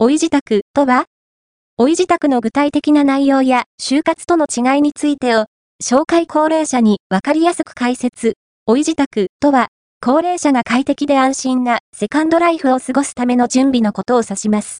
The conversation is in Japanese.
おい自宅とはおい自宅の具体的な内容や就活との違いについてを、紹介高齢者にわかりやすく解説。おい自宅とは、高齢者が快適で安心なセカンドライフを過ごすための準備のことを指します。